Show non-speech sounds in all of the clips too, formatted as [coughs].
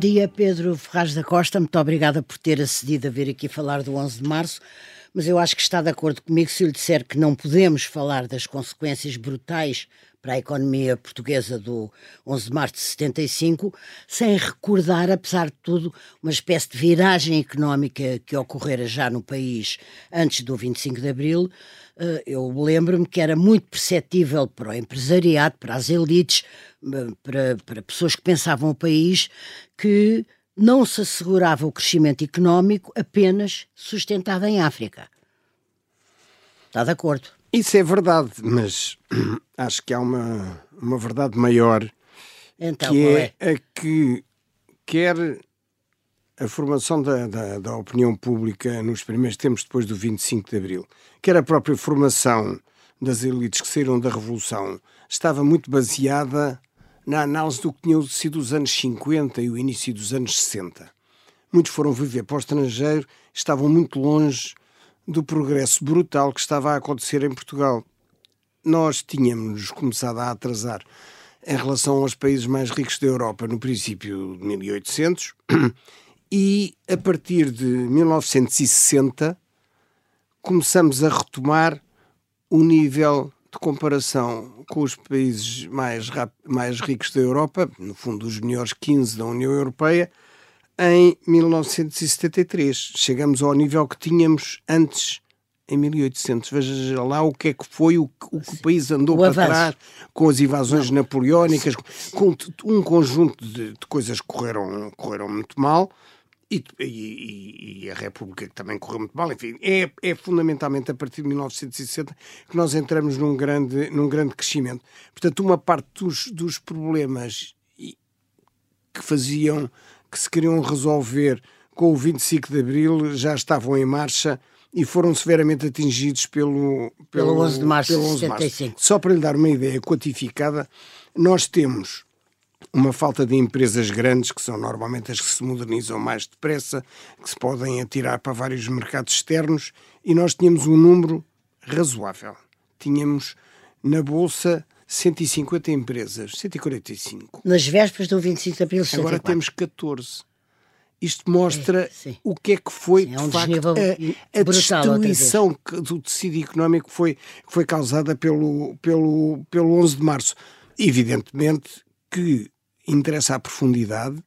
dia, Pedro Ferraz da Costa. Muito obrigada por ter acedido a vir aqui falar do 11 de março. Mas eu acho que está de acordo comigo se eu lhe disser que não podemos falar das consequências brutais para a economia portuguesa do 11 de março de 75, sem recordar, apesar de tudo, uma espécie de viragem económica que ocorrera já no país antes do 25 de abril. Eh, eu lembro-me que era muito perceptível para o empresariado, para as elites, eh, para, para pessoas que pensavam o país, que não se assegurava o crescimento económico apenas sustentado em África. Está de acordo? Isso é verdade, mas [clears throat] acho que há uma, uma verdade maior então, que é, é, a que quer a formação da, da, da, opinião pública nos primeiros tempos depois do 25 de Abril, quer a própria formação das elites que saíram da Revolução, estava muito baseada na análise do que tinham sido os anos 50 e o início dos anos 60. Muitos foram viver para o estrangeiro, estavam muito longe do progresso brutal que estava a acontecer em Portugal. Nós tínhamos começado a atrasar em relação aos países mais ricos da Europa no princípio de 1800 e a partir de 1960 começamos a retomar o nível de comparação com os países mais, mais ricos da Europa, no fundo os melhores 15 da União Europeia, em 1973. Chegamos ao nível que tínhamos antes, em 1800. Veja lá o que é que foi, o, o que o país andou o para avanço. trás, com as invasões napoleónicas, com um conjunto de, de, coisas que correram, correram muito mal. E, e, e, a República que também correu muito mal, enfim, é, é fundamentalmente a partir de 1960 que nós entramos num grande, num grande crescimento. Portanto, uma parte dos, dos problemas que faziam que se queriam resolver com o 25 de Abril já estavam em marcha e foram severamente atingidos pelo, pelo, pelo 11 de março de 75. Só para lhe dar uma ideia quantificada, nós temos uma falta de empresas grandes, que são normalmente as que se modernizam mais depressa, que se podem atirar para vários mercados externos, e nós tínhamos um número razoável. Tínhamos na Bolsa 150 empresas, 145. Nas vésperas do 25 de abril, 64. Agora temos 14. Isto mostra é, o que é que foi, sim, é um de facto, a, a destruição do tecido económico que foi, que foi causada pelo, pelo, pelo 11 de março. Evidentemente que interessa a profundidade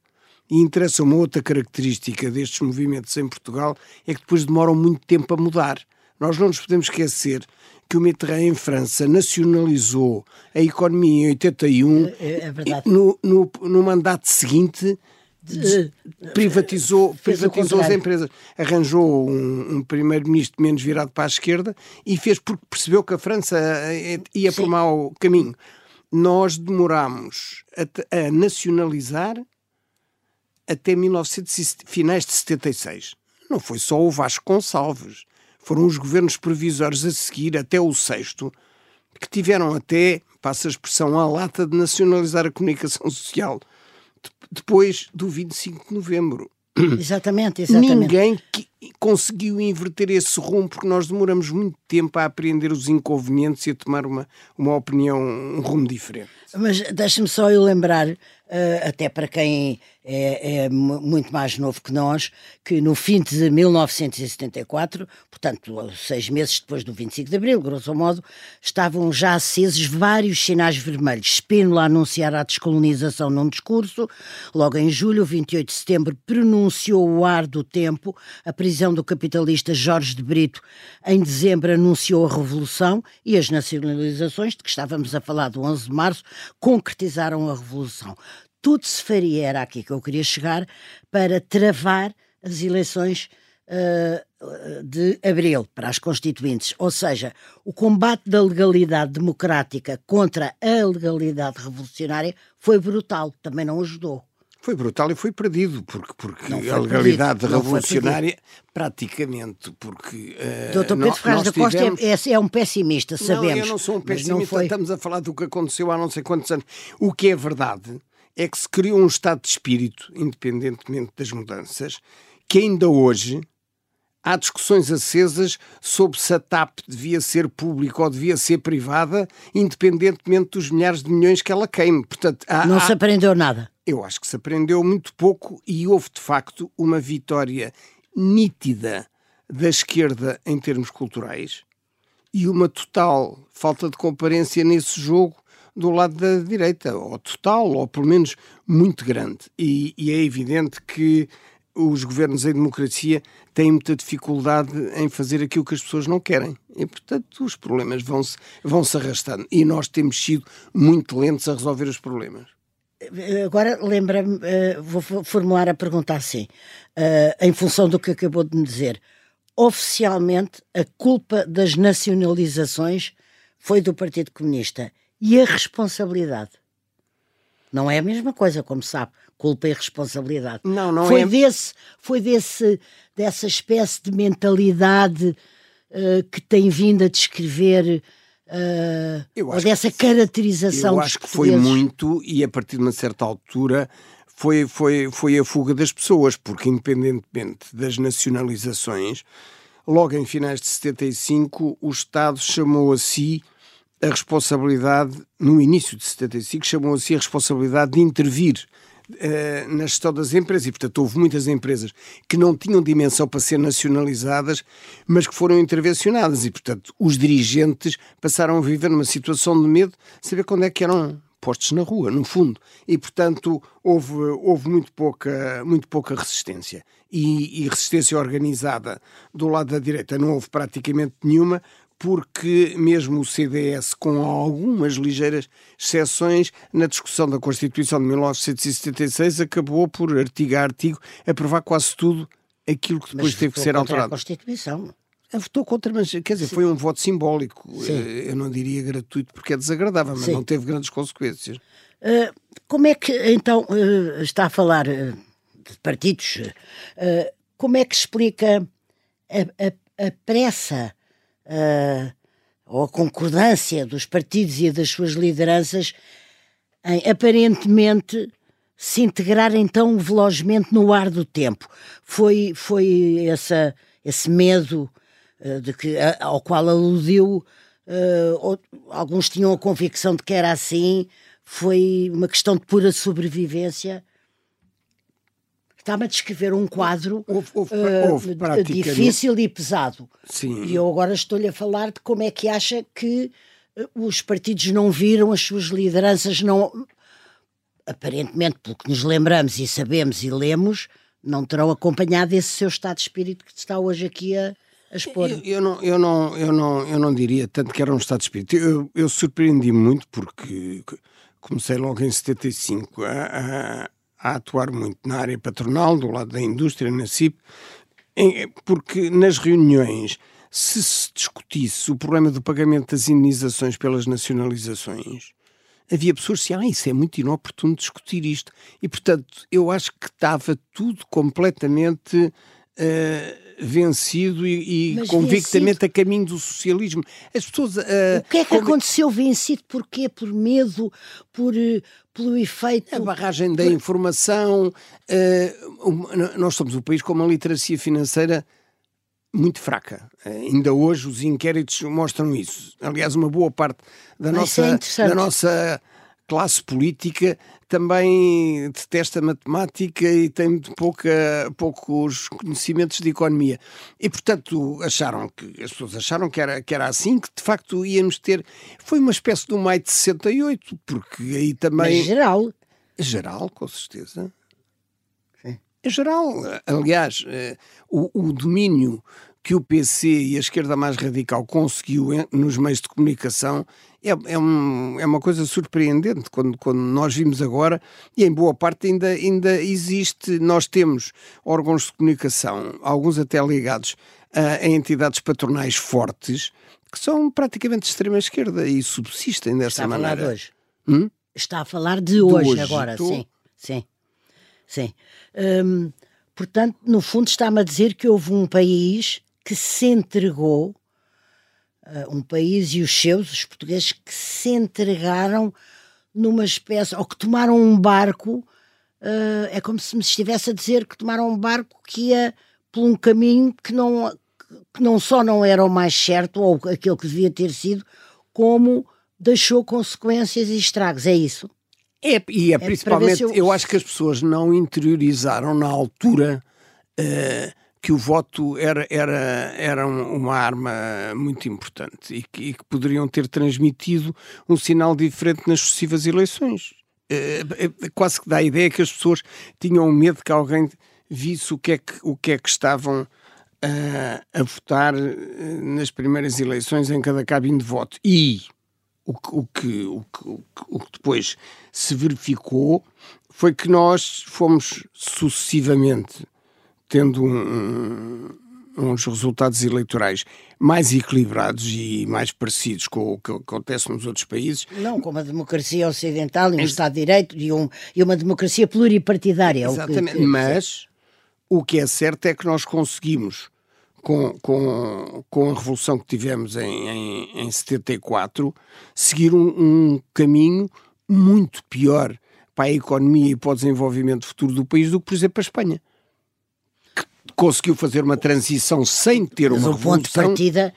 e interessa uma outra característica destes movimentos em Portugal, é que depois demoram muito tempo a mudar. Nós não nos podemos esquecer que o Mitterrand em França nacionalizou a economia em 81 é, é, é no, no, no mandato seguinte privatizou, privatizou as empresas. Arranjou um, um primeiro-ministro menos virado para a esquerda e fez porque percebeu que a França eh, ia Sim. por mau caminho. Nós demorámos a, a nacionalizar até 1900, finais de 76. Não foi só o Vasco Gonçalves foram os governos provisórios a seguir, até o sexto, que tiveram até, passa a expressão, a lata de nacionalizar a comunicação social depois do 25 de novembro. Exatamente, exatamente. Ninguém conseguiu inverter esse rumo porque nós demoramos muito tempo a apreender os inconvenientes e a tomar uma, uma opinião, um rumo diferente. Mas deixe-me só eu lembrar, uh, até para quem é, é, muito mais novo que nós, que no fim de 1974, portanto, seis meses depois do 25 de Abril, grosso modo, estavam já acesos vários sinais vermelhos. Spínola a anunciar a descolonização num discurso, logo em julho, 28 de setembro, pronunciou o ar do tempo, a prisão do capitalista Jorge de Brito, em dezembro, anunciou a revolução e as nacionalizações, de que estávamos a falar do 11 de março, concretizaram a revolução tudo se faria, era aqui que eu queria chegar, para travar as eleições uh, de abril para as constituintes. Ou seja, o combate da legalidade democrática contra a legalidade revolucionária foi brutal, também não ajudou. Foi brutal e foi perdido, porque, porque a legalidade perdido, revolucionária, praticamente, porque. Uh, Doutor Pedro Ferraz da Costa tivemos... é, é, um pessimista, sabemos. Não, eu não sou um pessimista, foi... estamos a falar do que aconteceu há não sei quantos anos. O que é verdade é que se criou um estado de espírito, independentemente das mudanças, que ainda hoje há discussões acesas sobre se a TAP devia ser pública ou devia ser privada, independentemente dos milhares de milhões que ela queime. Portanto, há, não há... se aprendeu nada. Eu acho que se aprendeu muito pouco e houve, de facto, uma vitória nítida da esquerda em termos culturais e uma total falta de comparência nesse jogo do lado da direita, ou total, ou pelo menos muito grande. E, e, é evidente que os governos em democracia têm muita dificuldade em fazer aquilo que as pessoas não querem. E, portanto, os problemas vão-se vão -se arrastando. E nós temos sido muito lentos a resolver os problemas. Agora lembra-me, uh, vou formular a pergunta assim, uh, em função do que acabou de me dizer. Oficialmente, a culpa das nacionalizações foi do Partido Comunista. E a responsabilidade? Não é a mesma coisa, como sabe, culpa e responsabilidade. Não, não foi é. Desse, foi desse, dessa espécie de mentalidade uh, que tem vindo a descrever uh, ou dessa que, caracterização. Eu acho que foi muito e a partir de uma certa altura foi, foi, foi a fuga das pessoas, porque independentemente das nacionalizações, logo em finais de 75 o Estado chamou a si a responsabilidade, no início de 75, chamou a si a responsabilidade de intervir uh, na gestão das empresas. E, portanto, houve muitas empresas que não tinham dimensão para ser nacionalizadas, mas que foram intervencionadas. E, portanto, os dirigentes passaram a viver numa situação de medo, saber quando é que eram postos na rua, no fundo. E, portanto, houve, houve muito, pouca, muito pouca resistência. E, e resistência organizada do lado da direita não houve praticamente nenhuma, porque mesmo o CDS, com algumas ligeiras exceções, na discussão da Constituição de 1976, acabou por, artigo a artigo, aprovar quase tudo aquilo que depois mas teve que ser alterado. a Constituição. Votou contra, mas quer dizer, Sim. foi um voto simbólico. Sim. Eh, eu não diria gratuito porque é desagradável, mas Sim. não teve grandes consequências. Uh, como é que, então, uh, está a falar uh, de partidos, como é que explica a, a, a pressa uh, ou a concordância dos partidos e das suas lideranças em aparentemente se integrarem tão velozmente no ar do tempo. Foi, foi essa, esse medo uh, de que, ao qual aludiu, uh, alguns tinham a convicção de que era assim, foi uma questão de pura sobrevivência Está-me a descrever um quadro houve, houve, houve uh, difícil e pesado. Sim. E eu agora estou-lhe a falar de como é que acha que uh, os partidos não viram, as suas lideranças não. Aparentemente, pelo que nos lembramos e sabemos e lemos, não terão acompanhado esse seu estado de espírito que está hoje aqui a, a expor. Eu, eu, não, eu, não, eu, não, eu não diria tanto que era um estado de espírito. Eu, eu surpreendi muito porque comecei logo em 75 a, a a atuar muito na área patronal, do lado da indústria, na CIP, porque nas reuniões, se se discutisse o problema do pagamento das indenizações pelas nacionalizações, havia pessoas que diziam, ah, isso é muito inoportuno discutir isto. E, portanto, eu acho que estava tudo completamente uh, vencido e, e convictamente vencido. a caminho do socialismo. As pessoas. Uh, o que é que como... aconteceu vencido? Porquê? Por medo? Por, uh, pelo efeito. A barragem da informação. Uh, nós somos um país com uma literacia financeira muito fraca. ainda hoje os inquéritos mostram isso. Aliás, uma boa parte da, nossa, é da nossa classe política também detesta matemática e tem pouca, poucos conhecimentos de economia. E, portanto, acharam que, as pessoas acharam que era, que era assim, que de facto íamos ter. Foi uma espécie de um maio de 68, porque aí também. Mas geral. Geral, com certeza. Sim. Geral. Aliás, eh, o, o domínio que o PC e a esquerda mais radical conseguiu nos meios de comunicação é, é, um, é uma coisa surpreendente quando, quando nós vimos agora, e em boa parte ainda, ainda existe, nós temos órgãos de comunicação, alguns até ligados a, a entidades patronais fortes, que são praticamente de extrema esquerda e subsistem dessa Está maneira. Está a falar de hoje? Hum? Está a falar de, de hoje, hoje, agora, Estou... sim. Sim. Sim. Hum, portanto, no fundo, está-me a dizer que houve um país que se entregou, uh, um país e os seus, os portugueses, que se entregaram numa espécie, ou que tomaram um barco, uh, é como se me estivesse a dizer que tomaram um barco que ia por um caminho que não, que não só não era o mais certo, ou aquele que devia ter sido, como deixou consequências e estragos, é isso? É, e é, é principalmente, eu... eu... acho que as pessoas não interiorizaram na altura uh, que o voto era, era, era uma arma muito importante e que, e que, poderiam ter transmitido um sinal diferente nas sucessivas eleições. Uh, quase que dá a ideia que as pessoas tinham medo que alguém visse o que é que, o que, é que estavam a votar nas primeiras eleições em cada cabine de voto. E o o que, o que, o que depois se verificou foi que nós fomos sucessivamente tendo um, uns resultados eleitorais mais equilibrados e mais parecidos com o que acontece nos outros países. Não, com uma democracia ocidental e um é... Estado de Direito e, um, e uma democracia pluripartidária. Exatamente, que, mas o que é certo é que nós conseguimos com, com, com a revolução que tivemos em, em, em 74, seguir um, um caminho muito pior para a economia e para o desenvolvimento futuro do país do que, por exemplo, a Espanha. Conseguiu fazer uma transição sem ter Mas uma o revolução. ponto de partida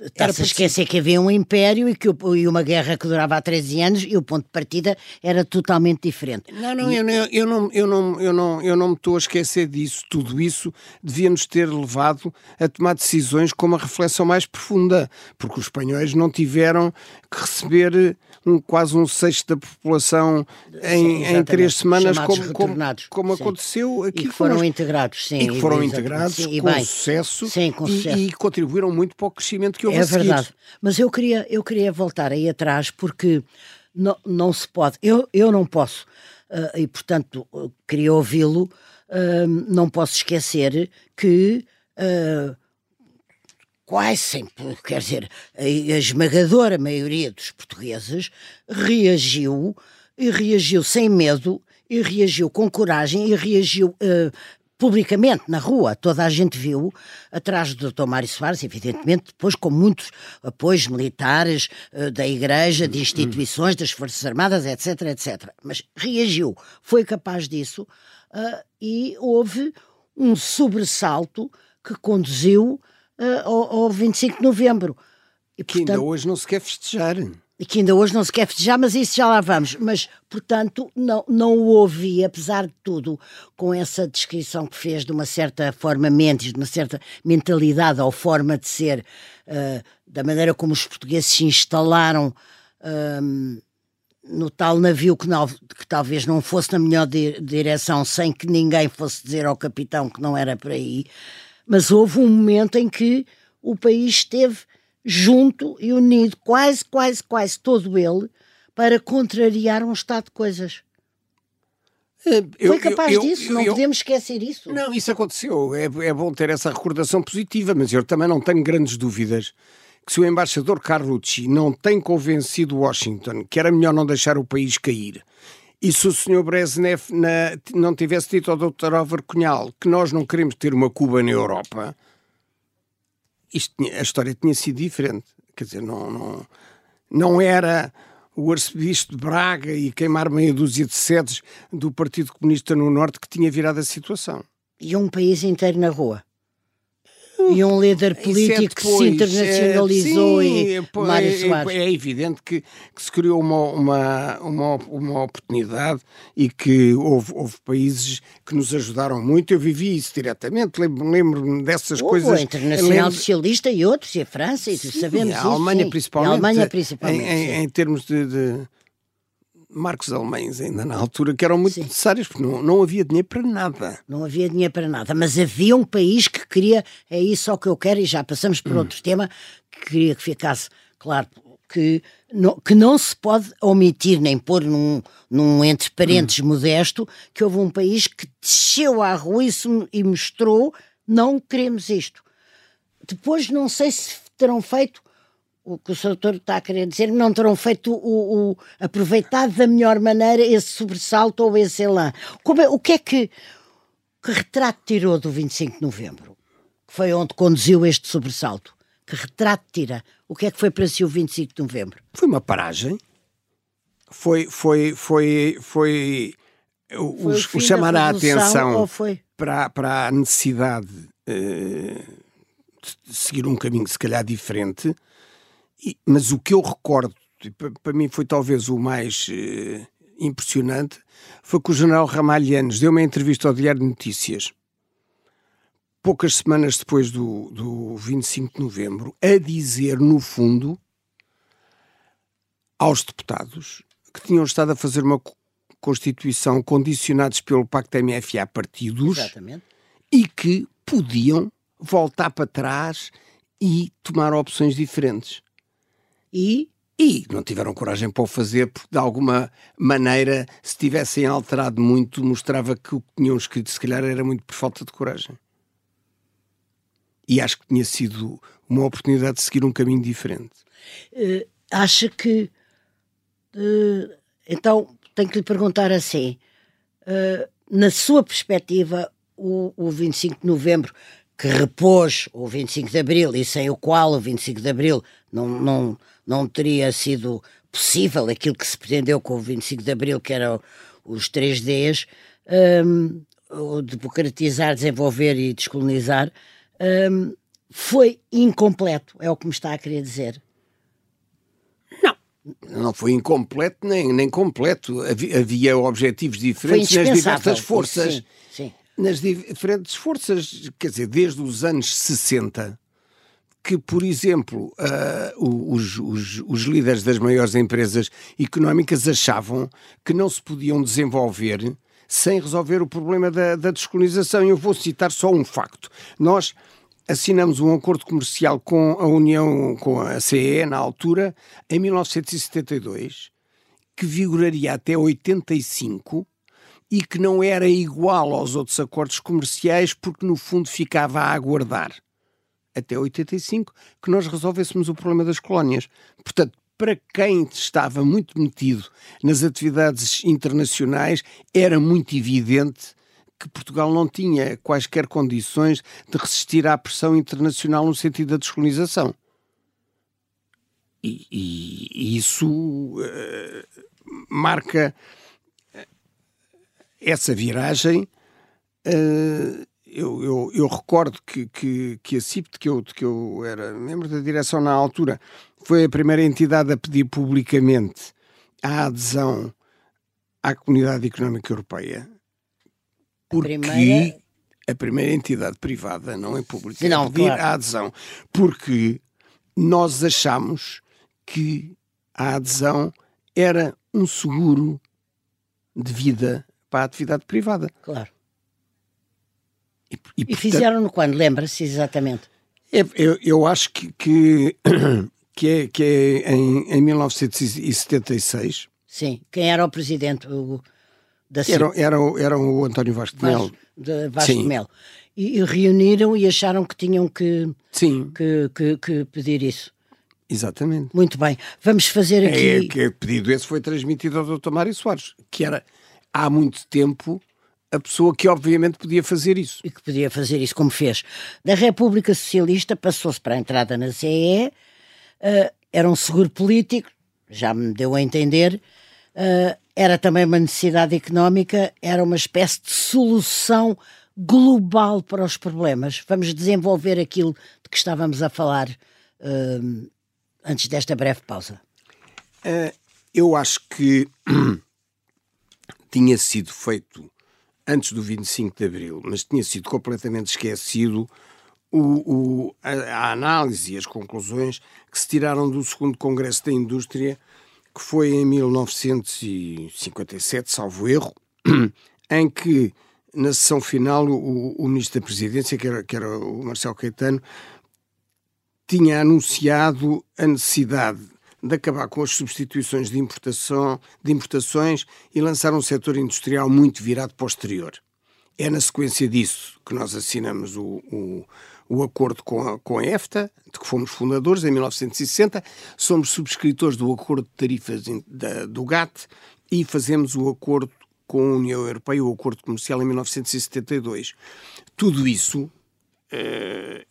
Está-se a esquecer que havia um império e, que, e uma guerra que durava há 13 anos e o ponto de partida era totalmente diferente. Não, não, eu, eu, não, eu, não, eu, não, eu não me estou a esquecer disso. Tudo isso devia-nos ter levado a tomar decisões com uma reflexão mais profunda, porque os espanhóis não tiveram que receber um, quase um sexto da população em, sim, em três semanas, como, como, como aconteceu aqui. E que foram integrados, sim. E que foram integrados sim, com, sucesso, sim, com sucesso e, e contribuíram muito para o crescimento que houve É verdade. Mas eu queria, eu queria voltar aí atrás porque não, não se pode, eu, eu não posso, uh, e portanto queria ouvi-lo, uh, não posso esquecer que. Uh, quase sempre, quer dizer, a, esmagadora maioria dos portugueses reagiu e reagiu sem medo e reagiu com coragem e reagiu uh, publicamente na rua, toda a gente viu, atrás do Dr. Mário Soares, evidentemente, depois com muitos apoios militares, uh, da Igreja, de instituições, das Forças Armadas, etc, etc. Mas reagiu, foi capaz disso uh, e houve um sobressalto que conduziu uh, ao, ao 25 de novembro. E, que ainda hoje não se quer festejar. E que ainda hoje não se quer festejar, mas isso já lá vamos. Mas, portanto, não, não o ouvi, apesar de tudo, com essa descrição que fez de uma certa forma mentes, de uma certa mentalidade ou forma de ser, uh, da maneira como os portugueses se instalaram uh, no tal navio que, não, que, talvez não fosse na melhor di direção, sem que ninguém fosse dizer ao capitão que não era por aí. Mas houve um momento em que o país esteve junto e unido, quase, quase, quase todo ele, para contrariar um estado de coisas. É, eu, Foi capaz eu, disso, eu, não podemos esquecer isso. Não, isso aconteceu. É, é bom ter essa recordação positiva, mas eu também não tenho grandes dúvidas que se o embaixador Carlucci não tem convencido Washington que era melhor não deixar o país cair, e se o Sr. Brezhnev na, não tivesse dito ao Dr. Álvaro Cunhal que nós não queremos ter uma Cuba na Europa, a história tinha sido diferente. Quer dizer, não, não, não era o arcebispo de Braga e queimar meia dúzia de sedes do Partido Comunista no Norte que tinha virado a situação. E um país inteiro na rua. E um líder político que se internacionalizou é, sim, e Mário é, Soares. É evidente que, que, se criou uma, uma, uma, uma oportunidade e que houve, houve, países que nos ajudaram muito. Eu vivi isso diretamente, lembro-me lembro dessas houve coisas. A Internacional lembro... Socialista e outros, e a França, e sim, sabemos a Alemanha isso, principalmente. A Alemanha principalmente. Em, em, em termos de, de marcos alemães ainda na altura que eram muito Sim. necessários, porque não, não havia dinheiro para nada. Não havia dinheiro para nada, mas havia um país que queria, é isso o que eu quero, e já passamos por hum. outro tema, que queria que ficasse claro que não, que não se pode omitir nem pôr num, num entre parênteses hum. modesto que houve um país que desceu à rua e, e mostrou não queremos isto. Depois não sei se terão feito o que o Sr. Doutor está a querer dizer, não terão feito o, o aproveitado da melhor maneira esse sobressalto ou esse elan. Como é, o que é que, que retrato tirou do 25 de novembro? Que foi onde conduziu este sobressalto? Que retrato tira? O que é que foi para si o 25 de novembro? Foi uma paragem. Foi, foi, foi, foi, o, o, chamar a atenção para, para a necessidade uh, de seguir um caminho se calhar diferente e, mas o que eu recordo para mim foi talvez o mais uh, impressionante, foi que o general Ramalhianes deu uma entrevista ao Diário de Notícias, poucas semanas depois do, do 25 de novembro, a dizer, no fundo, aos deputados que tinham estado a fazer uma Constituição condicionados pelo Pacto MFA partidos Exatamente. e que podiam voltar para trás e tomar opções diferentes. E e não tiveram coragem para o fazer, porque de alguma maneira, se tivessem alterado muito, mostrava que o que tinham escrito, se calhar, era muito por falta de coragem. E acho que tinha sido uma oportunidade de seguir um caminho diferente. Uh, acha que. Uh, então, tenho que lhe perguntar assim: uh, na sua perspectiva, o, o 25 de novembro que repôs o 25 de Abril e sem o qual o 25 de Abril não, não, não teria sido possível aquilo que se pretendeu com o 25 de Abril, que eram os 3 Ds, um, o democratizar, desenvolver e descolonizar, um, foi incompleto, é o que me está a querer dizer. Não, não foi incompleto nem, nem completo. Havia, havia objetivos diferentes nas diversas forças. Sim, sim nas diferentes forças, quer dizer, desde os anos 60, que, por exemplo, uh, os, os, os, líderes das maiores empresas económicas achavam que não se podiam desenvolver sem resolver o problema da, da descolonização. Eu vou citar só um facto. Nós assinamos um acordo comercial com a União, com a CE, na altura, em 1972, que vigoraria até 85 e que não era igual aos outros acordos comerciais porque no fundo ficava a aguardar até 85 que nós resolvêssemos o problema das colónias. Portanto, para quem estava muito metido nas atividades internacionais, era muito evidente que Portugal não tinha quaisquer condições de resistir à pressão internacional no sentido da descolonização. E, e, isso uh, marca essa viragem, uh, eu, eu, eu, recordo que, que, que a CIPT, que eu, que eu era membro da direção na altura, foi a primeira entidade a pedir publicamente a adesão à Comunidade Económica Europeia. Porque a primeira, a primeira entidade privada, não é pública, não, a pedir claro. a adesão. Porque nós achamos que a adesão era um seguro de vida para a atividade privada. Claro. E, e, e fizeram-no quando? Lembra-se exatamente? É, eu, eu acho que, que, [coughs] que, é, que é em, em 1976. Sim. Quem era o presidente o, da era, era, era o António Vasco de Melo. Vasco de Melo. E, e, reuniram e acharam que tinham que, Sim. que, que, que pedir isso. Exatamente. Muito bem. Vamos fazer é, aqui. É, que é pedido esse foi transmitido ao Dr. Mário Soares, que era há muito tempo a pessoa que obviamente podia fazer isso. E que podia fazer isso como fez. Da República Socialista passou-se para a entrada na CE, uh, era um seguro político, já me deu a entender, uh, era também uma necessidade económica, era uma espécie de solução global para os problemas. Vamos desenvolver aquilo de que estávamos a falar uh, antes desta breve pausa. eu acho que [clears throat] tinha sido feito antes do 25 de Abril, mas tinha sido completamente esquecido o, o, a, a, análise e as conclusões que se tiraram do segundo Congresso da Indústria, que foi em 1957, salvo erro, [clears throat] em que, na sessão final, o, o Ministro da Presidência, que era, que era o Marcelo Caetano, tinha anunciado a necessidade de acabar com as substituições de, importação, de importações e lançar um setor industrial muito virado para o exterior. É na sequência disso que nós assinamos o, o, o acordo com a, com a EFTA, de que fomos fundadores em 1960, somos subscritores do acordo de tarifas da, do GATT e fazemos o acordo com a União Europeia, o acordo comercial em 1972. Tudo isso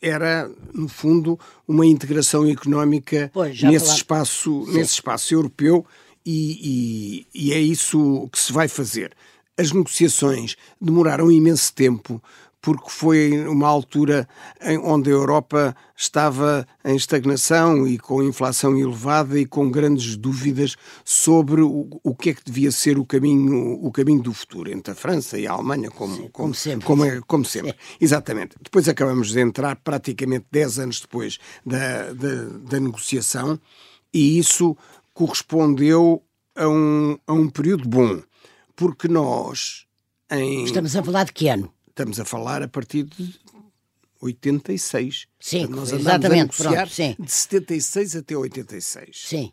era, no fundo, uma integração económica pois, nesse, espaço, nesse espaço europeu e, e, e, é isso que se vai fazer. As negociações demoraram imenso tempo porque foi uma altura em onde a Europa estava em estagnação e com inflação elevada e com grandes dúvidas sobre o, o que é que devia ser o caminho, o caminho do futuro entre a França e a Alemanha, como, Sim, como, como, sempre. Como, é, como [laughs] sempre. Exatamente. Depois acabamos de entrar praticamente 10 anos depois da, da, da negociação e isso correspondeu a um, a um período bom, porque nós. Em, Estamos a falar de que ano? Estamos a falar a partir de 86. Sim, Portanto, nós exatamente, a pronto, sim. de 76 até 86. Sim.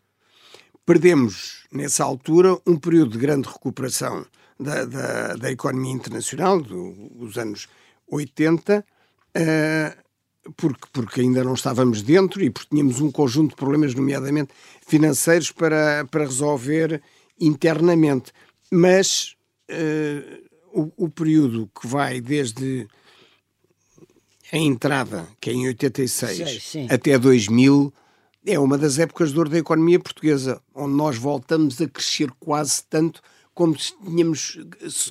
Perdemos, nessa altura, um período de grande recuperação da, da, da economia internacional, dos anos 80, eh, porque, porque ainda não estávamos dentro e porque tínhamos um conjunto de problemas, nomeadamente financeiros, para, para resolver internamente. Mas eh, o, o período que vai desde a entrada, que é em 86, Sei, sim. até 2000, é uma das épocas de ouro da economia portuguesa, onde nós voltamos a crescer quase tanto como se tínhamos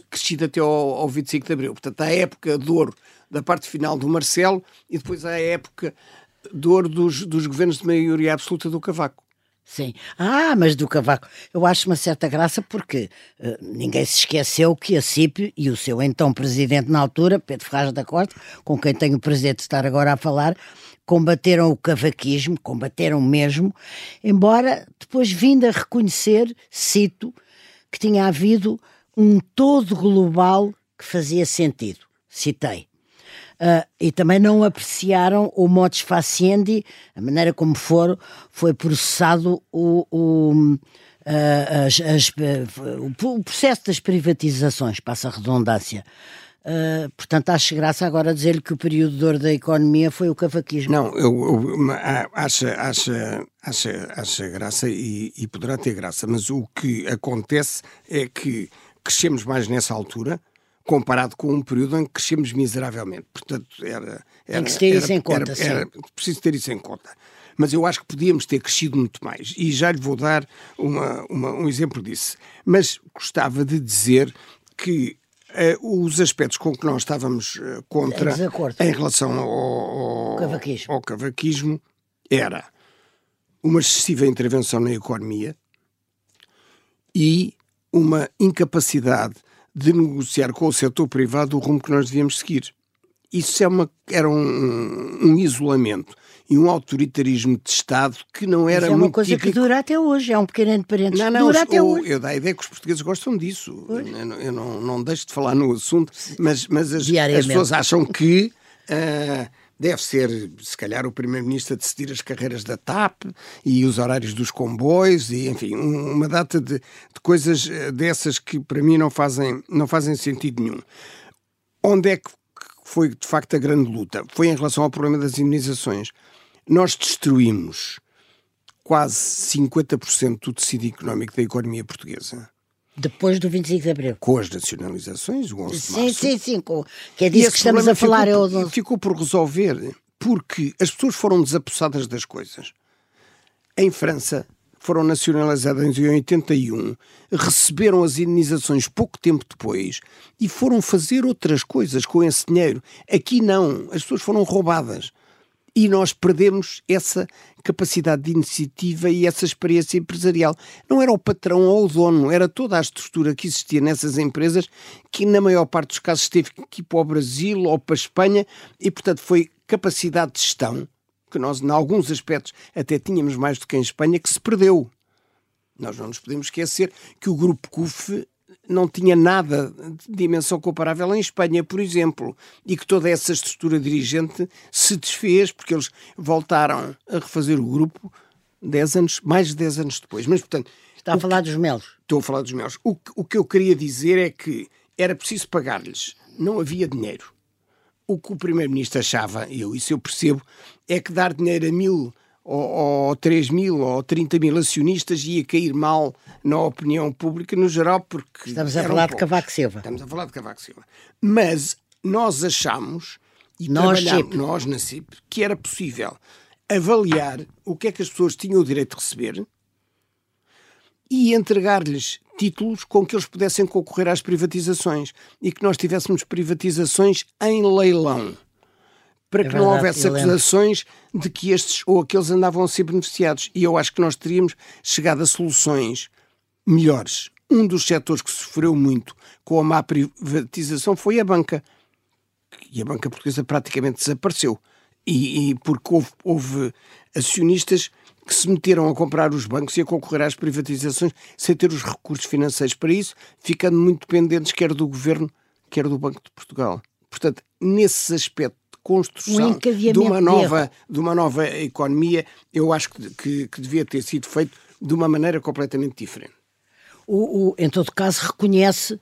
crescido até ao, ao 25 de Abril. Portanto, há a época de ouro da parte final do Marcelo e depois há a época de ouro dos, dos governos de maioria absoluta do Cavaco. Sim. Ah, mas do Cavaco. Eu acho uma certa graça porque eh, ninguém se esqueceu que a CIP e o seu então presidente na altura, Pedro Ferraz da Costa, com quem tenho o prazer de estar agora a falar, combateram o cavaquismo, combateram mesmo, embora depois vindo a reconhecer, cito, que tinha havido um todo global que fazia sentido. Citei. Uh, e também não apreciaram o modus faciendi, a maneira como for, foi processado o, o, uh, as, as, uh, o processo das privatizações, passa a redundância. portanto, acho graça agora dizer-lhe que o período de ouro da economia foi o cavaquismo. Não, eu, eu acho, acho, acho, acho graça e, e poderá ter graça, mas o que acontece é que crescemos mais nessa altura, comparado com um período em que crescemos miseravelmente. Portanto, era. era Tem que ter era, isso em conta, era, sim. Era preciso ter isso em conta. Mas eu acho que podíamos ter crescido muito mais. E já lhe vou dar uma, uma, um exemplo disso. Mas gostava de dizer que uh, os aspectos com que nós estávamos uh, contra em relação ao, ao, cavaquismo. ao cavaquismo era uma excessiva intervenção na economia e uma incapacidade de negociar com o setor privado o rumo que nós devíamos seguir. Isso é uma, era um, um isolamento e um autoritarismo de Estado que não era Mas é uma muito coisa típico. que dura até hoje, é um pequeno parênteses Não, não, dura até o- hoje. eu dá a ideia que os portugueses gostam disso. Eu, não- eu não, não deixo de falar no assunto, mas, mas as, as pessoas acham que ah, [laughs] deve ser, se calhar, o Primeiro-Ministro a decidir as carreiras da TAP e os horários dos comboios e, enfim, um- uma data de, de coisas eh, dessas que para mim não fazem, não fazem sentido nenhum. Onde é que foi de facto a grande luta? Foi em relação ao problema das imunizações. Nós destruímos quase 50% do tecido económico da economia portuguesa Depois do 25 de Abril. com as nacionalizações, o 11 de Sim, março. sim, sim, com- que é disso que estamos a falar. ficou, é ficou por resolver porque as pessoas foram desapossadas das coisas. Em França, foram nacionalizadas em 81, receberam as indenizações pouco tempo depois e foram fazer outras coisas com esse dinheiro. Aqui não, as pessoas foram roubadas. E nós perdemos essa capacidade de iniciativa e essa experiência empresarial. Não era o patrão ou o dono, era toda a estrutura que existia nessas empresas que, na maior parte dos casos, teve que ir para o Brasil ou para a Espanha e, portanto, foi capacidade de gestão, que nós, em alguns aspectos, até tínhamos mais do que em Espanha, que se perdeu. Nós não nos podemos esquecer que o Grupo CUF não tinha nada de dimensão comparável em Espanha, por exemplo, e que toda essa estrutura dirigente se desfez porque eles voltaram a refazer o grupo 10 anos, mais de 10 anos depois. Mas, portanto, Está a falar dos melos. estou a falar dos meus. O, que- o que eu queria dizer é que era preciso pagar-lhes. Não havia dinheiro. O que o Primeiro-Ministro achava, e eu, isso eu percebo, é que dar dinheiro a mil ou, ou três mil ou 30 mil acionistas ia cair mal na opinião pública no geral, porque. Estamos a falar de. Cavaco Silva. Estamos a falar de Cavaco Silva. Mas nós achamos, e Nós, CIP. nós na CIP, que era possível avaliar o que é que as pessoas tinham o direito de receber e entregar-lhes títulos com que eles pudessem concorrer às privatizações e que nós tivéssemos privatizações em leilão para é que verdade, não houvesse acusações de que estes ou aqueles andavam a ser beneficiados. E eu acho que nós teríamos chegado a soluções melhores. Um dos setores que sofreu muito com a má privatização foi a banca. E a banca portuguesa praticamente desapareceu. E, e porque houve, houve acionistas que se meteram a comprar os bancos e a concorrer às privatizações sem ter os recursos financeiros para isso, ficando muito dependentes quer do governo, quer do Banco de Portugal. Portanto, nesse aspecto construção um de, uma nova, de uma nova economia, eu acho que, que, que, devia ter sido feito de uma maneira completamente diferente. O, o em todo caso, reconhece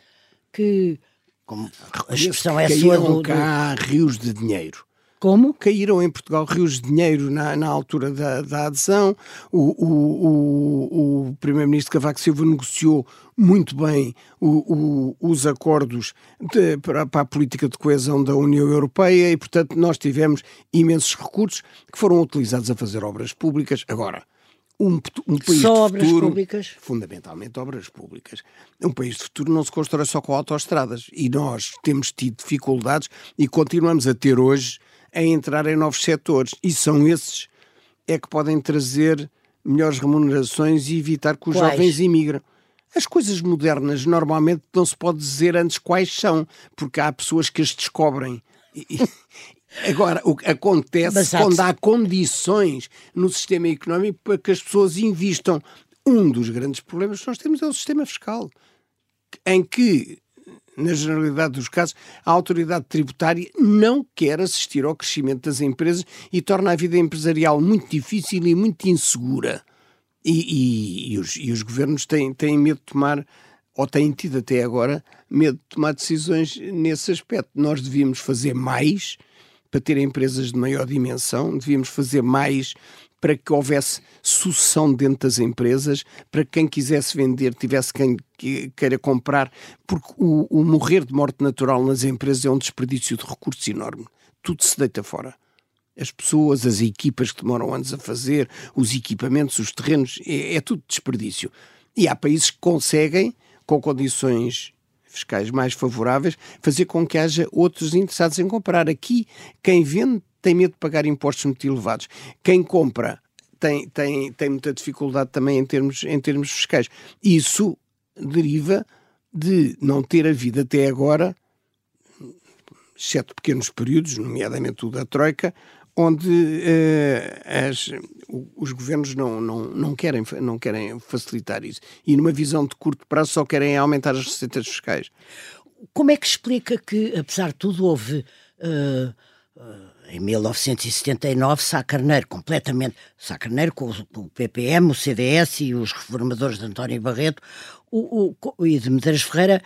que, como a expressão é sua do, cá do... rios de dinheiro. Como? Caíram em Portugal rios de dinheiro na, na altura da, da adesão. O, o, o, o Primeiro-Ministro Cavaco Silva negociou muito bem os acordos de, para, para, a política de coesão da União Europeia e, portanto, nós tivemos imensos recursos que foram utilizados a fazer obras públicas. Agora, um, um, país só de futuro, públicas? Fundamentalmente obras públicas. Um país de futuro não se constrói só com autoestradas e nós temos tido dificuldades e continuamos a ter hoje a entrar em novos setores. E são esses é que podem trazer melhores remunerações e evitar que os quais? jovens imigram. As coisas modernas normalmente não se pode dizer antes quais são, porque há pessoas que as descobrem. [laughs] Agora, o que acontece quando há condições no sistema económico para que as pessoas investam. Um dos grandes problemas que nós temos é o sistema fiscal, em que na generalidade dos casos, a autoridade tributária não quer assistir ao crescimento das empresas e torna a vida empresarial muito difícil e muito insegura. E, e, e, os, e os, governos têm, têm medo de tomar, ou têm tido até agora, medo de tomar decisões nesse aspecto. Nós devíamos fazer mais para ter empresas de maior dimensão, devíamos fazer mais para que houvesse sucessão dentro das empresas, para que quem quisesse vender tivesse quem queira comprar, porque o, o morrer de morte natural nas empresas é um desperdício de recursos enorme. Tudo se deita fora as pessoas, as equipas que demoram anos a fazer, os equipamentos, os terrenos, é, é, tudo desperdício. E há países que conseguem, com condições fiscais mais favoráveis, fazer com que haja outros interessados em comprar. Aqui, quem vende tem medo de pagar impostos muito elevados. Quem compra tem, tem, tem muita dificuldade também em termos, em termos fiscais. Isso deriva de não ter havido até agora, exceto pequenos períodos, nomeadamente o da Troika, onde uh, as, os governos não, não, não, querem, não querem facilitar isso. E numa visão de curto prazo só querem aumentar as receitas fiscais. Como é que explica que, apesar de tudo, houve. Uh, uh em 1979, Sá Carneiro, completamente, Sá Carneiro com o PPM, o CDS e os reformadores de António Barreto o, o, e de Medeiros Ferreira,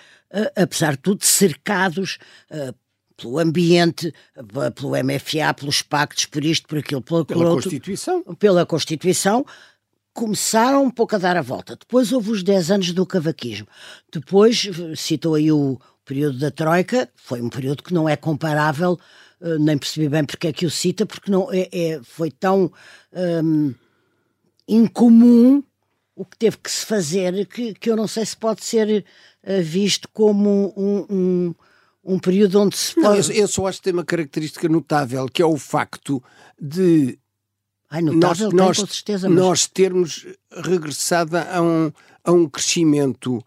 apesar de tudo, cercados uh, pelo ambiente, pelo MFA, pelos pactos, por isto, por aquilo, pelo, pela outro, Constituição. Pela Constituição, começaram um pouco a dar a volta. Depois houve os 10 anos do cavaquismo. Depois, citou aí o período da Troika, foi um período que não é comparável eh, nem percebi bem porque é que o cita, porque não é, é foi tão um, incomum o que teve que se fazer que, que eu não sei se pode ser uh, visto como um, um, um, período onde se pode... Não, eu, eu só acho que tem uma característica notável, que é o facto de Ai, notável, nós, nós, certeza, mas... nós termos regressado a um, a um crescimento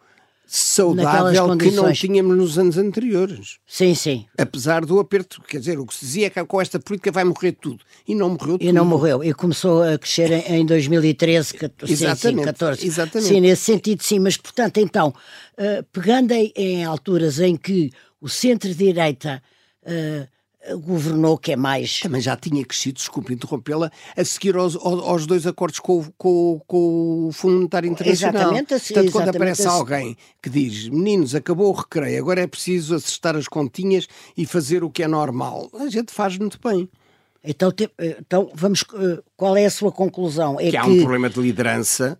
saudável que não tínhamos nos anos anteriores. Sim, sim. Apesar do aperto, quer dizer, o que se dizia é que com esta política vai morrer tudo. E não morreu tudo. E não morreu. E começou a crescer em, 2013, 14, exatamente, sim, 14. Exatamente. Sim, nesse sentido, sim. Mas, portanto, então, uh, pegando em, em, alturas em que o centro-direita uh, governou, que é mais. Também já tinha crescido, desculpe interrompê-la, a seguir aos, aos dois acordos com, com, com o Fundo Monetário Internacional. Exatamente assim. Portanto, quando aparece assim. alguém que diz: meninos, acabou o recreio, agora é preciso acertar as continhas e fazer o que é normal, a gente faz muito bem. Então, te, então vamos. Eh, qual é a sua conclusão? É que, que há um problema de liderança.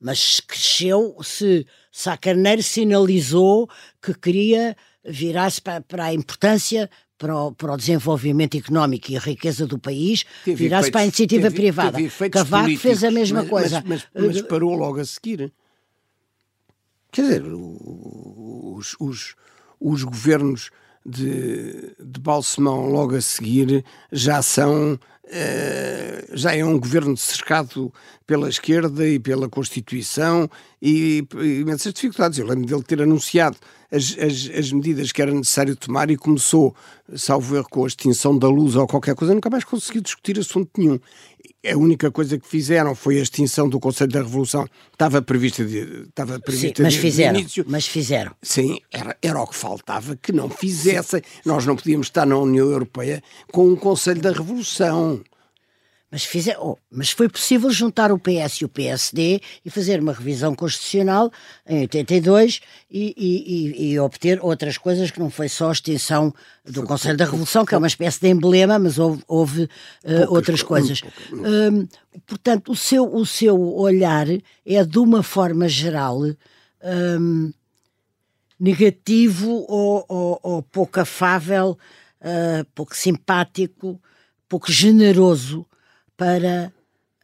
Mas cresceu se Sá Carneiro sinalizou que queria virasse para, para a importância para o, para o, desenvolvimento económico e a riqueza do país, virar-se para a iniciativa teve, privada. Teve Cavaco fez a mesma mas, coisa. Mas, mas, mas, parou logo a seguir. Quer dizer, os, os, os governos de, de Balsemão logo a seguir já são Uh, já é um governo cercado pela esquerda e pela Constituição e, e imensas dificuldades. Eu lembro dele ter anunciado as, as, as, medidas que era necessário tomar e começou, salvo erro, com a extinção da luz ou qualquer coisa, nunca mais conseguiu discutir assunto nenhum a única coisa que fizeram foi a extinção do Conselho da Revolução. Estava prevista de, estava prevista Sim, mas de, fizeram, de início. Mas fizeram. Sim, era, era o que faltava que não fizessem. Nós não podíamos estar na União Europeia com um Conselho da Revolução. Mas, fizer, oh, mas foi possível juntar o PS e o PSD e fazer uma revisão constitucional em 82 e, e, e, e obter outras coisas que não foi só a extinção do foi Conselho da Revolução, que é uma espécie de emblema, mas houve, houve uh, outras coisas. Um, portanto, o seu, o seu olhar é de uma forma geral um, negativo ou, ou, ou, pouco afável, uh, pouco simpático, pouco generoso para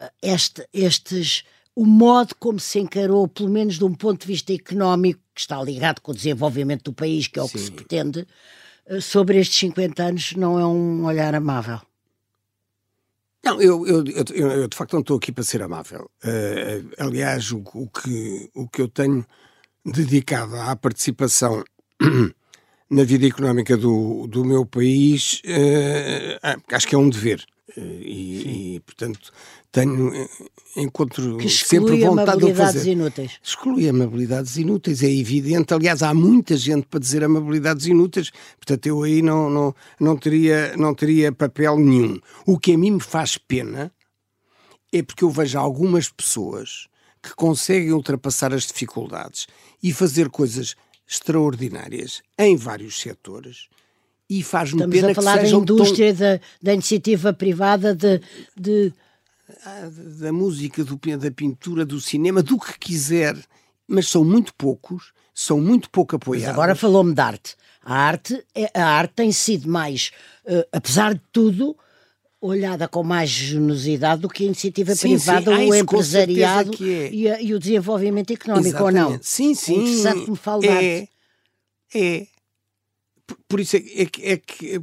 eh, este, estes o modo como se encarou, pelo menos de um ponto de vista económico, que está ligado com o desenvolvimento do país, que é o Sim. que se pretende, eh, sobre estes 50 anos, não é um olhar amável. Não, eu, eu, eu, eu de facto não estou aqui para ser amável. Uh, aliás, o, o, que, o que eu tenho dedicado à participação [clears throat] na vida económica do, do meu país, uh, acho que é um dever. E, e, portanto tenho eh, encontro sempre vontade de fazer. inúteis. Exclui amabilidades inúteis, é evidente. Aliás, há muita gente para dizer amabilidades inúteis, portanto eu aí não, não, não, teria, não teria papel nenhum. O que a mim me faz pena é porque eu vejo algumas pessoas que conseguem ultrapassar as dificuldades e fazer coisas extraordinárias em vários setores e faz-me pena a falar que da indústria, tão... da, da, iniciativa privada, de, de... Ah, da música, do, da pintura, do cinema, do que quiser, mas são muito poucos, são muito pouco apoiados. Mas agora falou-me de arte. A arte, é, a arte tem sido mais, uh, apesar de tudo, olhada com mais generosidade do que a iniciativa sim, privada, sim. o ah, empresariado é. e, e, o desenvolvimento económico, Exatamente. ou não? Sim, sim. É interessante que me fale é, de arte. É, por isso é, que, é que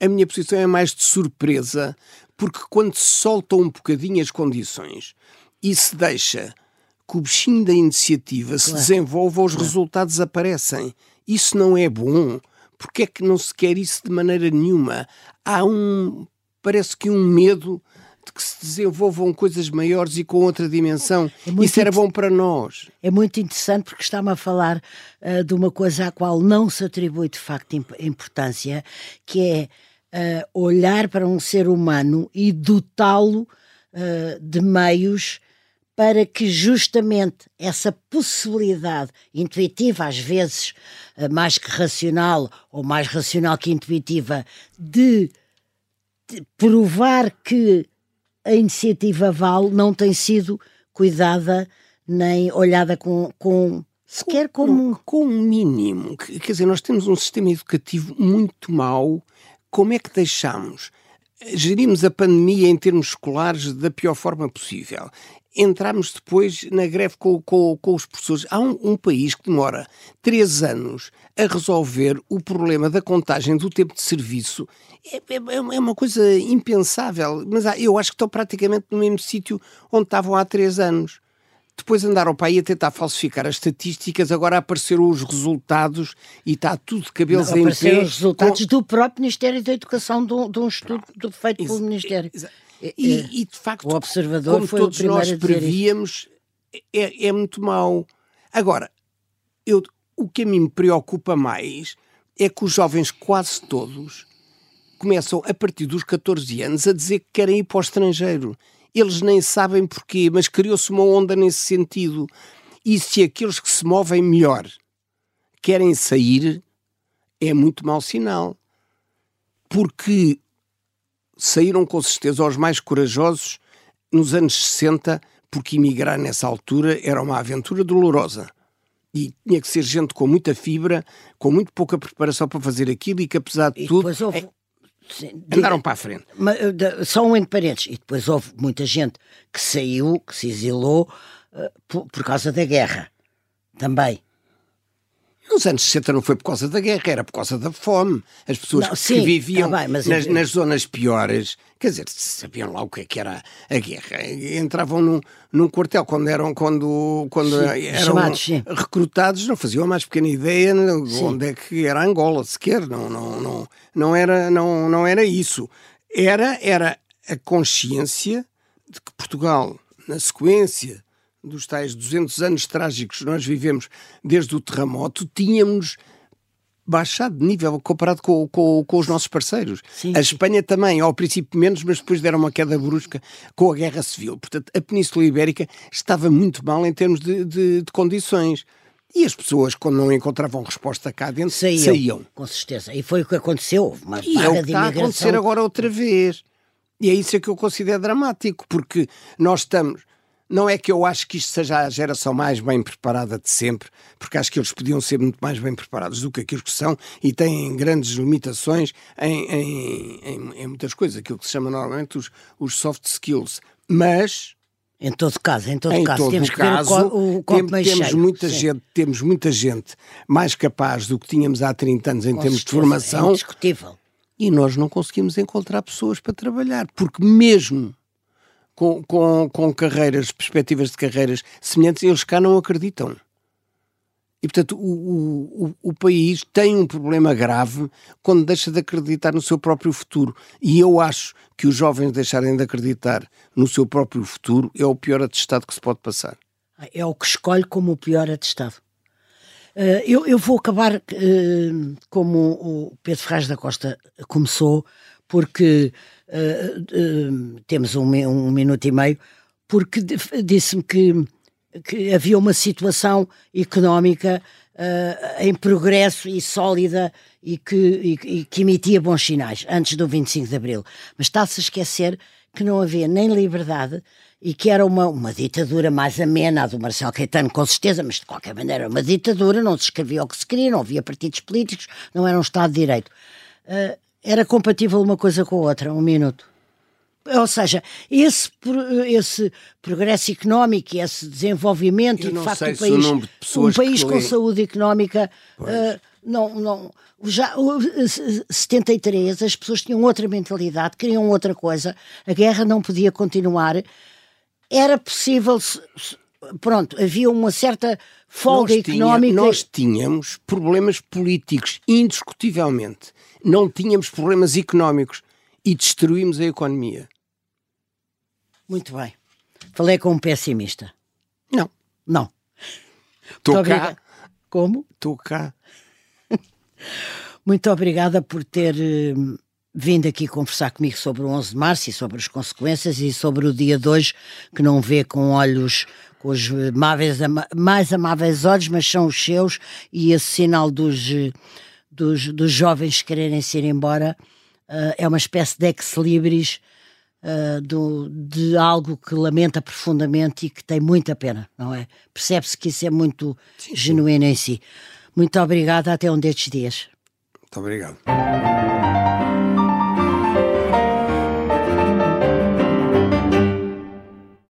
a, a, minha posição é mais de surpresa, porque quando se soltam um bocadinho as condições e se deixa que o bichinho da iniciativa claro. se desenvolva, os claro. resultados aparecem. Isso não é bom. Porque é que não se quer isso de maneira nenhuma? Há um. Parece que um medo que se desenvolvam coisas maiores e com outra dimensão. É Isso era bom para nós. É muito interessante porque está-me a falar uh, de uma coisa à qual não se atribui de facto importância, que é uh, olhar para um ser humano e dotá-lo uh, de meios para que justamente essa possibilidade intuitiva, às vezes mais que racional, ou mais racional que intuitiva, de, de provar que a iniciativa Val não tem sido cuidada nem olhada com, com sequer como. Com um mínimo. Quer dizer, nós temos um sistema educativo muito mau. Como é que deixamos? Gerimos a pandemia em termos escolares da pior forma possível entramos depois na greve com, com, com os professores. Há um, um, país que demora três anos a resolver o problema da contagem do tempo de serviço. É, é, é uma coisa impensável, mas eu acho que estão praticamente no mesmo sítio onde estavam há três anos. Depois andaram para aí a tentar falsificar as estatísticas, agora apareceram os resultados e está tudo de cabelos Não, em pé. Apareceram os resultados com... do próprio Ministério da Educação, de um, de um estudo feito pelo Ministério. Exa e, é, e, de facto, o observador como foi todos nós prevíamos, é, é, muito mau. Agora, eu, o que a mim me preocupa mais é que os jovens, quase todos, começam a partir dos 14 anos a dizer que querem ir para o estrangeiro. Eles nem sabem porquê, mas criou-se uma onda nesse sentido. E se aqueles que se movem melhor querem sair, é muito mau sinal. Porque saíram com certeza os mais corajosos nos anos 60, porque emigrar nessa altura era uma aventura dolorosa. E tinha que ser gente com muita fibra, com muito pouca preparação para fazer aquilo e que, apesar de E tudo, houve. é- Sim, andaram diga- para a frente. Ma- eh, Só um entre parênteses. E depois houve muita gente que saiu, que se exilou eh, por, por causa da guerra. Também. Nos anos 60 não foi por causa da guerra, era por causa da fome. As pessoas Não, que sim, viviam tá bem, nas, eu- nas zonas piores, quer dizer, sabiam lá o que é que era a guerra. Entravam num, num quartel quando eram, quando, quando Sim, eram chamados, recrutados, não faziam a mais pequena ideia Sim. onde é que era Angola, sequer. Não, não, não, não, era, não, não era isso. Era, era a consciência de que Portugal, na sequência dos tais 200 anos trágicos que nós vivemos desde o terremoto, tínhamos baixado de nível comparado com, com, com os nossos parceiros. Sim, a sim. Espanha também, ao princípio menos, mas depois deram uma queda brusca com a Guerra Civil. Portanto, a Península Ibérica estava muito mal em termos de, de- de condições. E as pessoas, quando não encontravam resposta cá dentro, Saíam, saíam. Com certeza. E foi o que aconteceu. Uma E é o que está a acontecer agora outra vez. E é isso que eu considero dramático, porque nós estamos. Não é que eu acho que isto seja a geração mais bem preparada de sempre, porque acho que eles podiam ser muito mais bem preparados do que aqueles que são e têm grandes limitações em, em, em- em muitas coisas, aquilo que se chama normalmente os, os soft skills. Mas Em todo caso, em todo em caso, todo temos o que caso, ver o, co o copo tem- meio temos, cheio. muita Sim, gente, temos muita gente mais capaz do que tínhamos há 30 anos em com termos de certeza, formação É indiscutível. e nós não conseguimos encontrar pessoas para trabalhar, porque mesmo com, com, com carreiras, perspectivas de carreiras semelhantes, eles cá não acreditam. E, portanto, o, o, o, país tem um problema grave quando deixa de acreditar no seu próprio futuro. E eu acho que os jovens deixarem de acreditar no seu próprio futuro é o pior atestado que se pode passar. É o que escolhe como o pior atestado. Eh, eu, eu vou acabar eh, como o Pedro Ferraz da Costa começou, porque eh, eh, temos um, um minuto e meio, porque di- disse-me que, que havia uma situação económica eh, em progresso e sólida e que, e- e que emitia bons sinais antes do 25 de Abril. Mas está-se a esquecer que não havia nem liberdade e que era uma, uma ditadura mais amena, a do Marcelo Caetano, com certeza, mas de qualquer maneira era uma ditadura, não se escrevia o que se queria, não havia partidos políticos, não era um Estado de Direito. Ah, era compatível uma coisa com a outra, um minuto. Ou seja, esse, esse progresso económico e esse desenvolvimento Eu e de facto o país, um país com saúde económica ah, não, não, já o- se- 73 as pessoas tinham outra mentalidade, queriam outra coisa, a guerra não podia continuar, era possível, pronto, havia uma certa folga nós, tinha- económica. nós tínhamos problemas políticos, indiscutivelmente. Não tínhamos problemas económicos e destruímos a economia. Muito bem. Falei com um pessimista. Não. Não. Estou cá. Como? Estou cá. [laughs] Muito obrigada por ter eh, vindo aqui conversar comigo sobre o 11 de março e sobre as consequências e sobre o dia de hoje, que não vê com olhos, com os amáveis, mais amáveis olhos, mas são os seus, e esse sinal dos, dos, dos jovens quererem se ir embora eh, é uma espécie de ex-libris eh, do- de algo que lamenta profundamente e que tem muita pena, não é? Percebe-se que isso é muito genuíno em si. Muito obrigada, até um destes dias. Muito obrigado.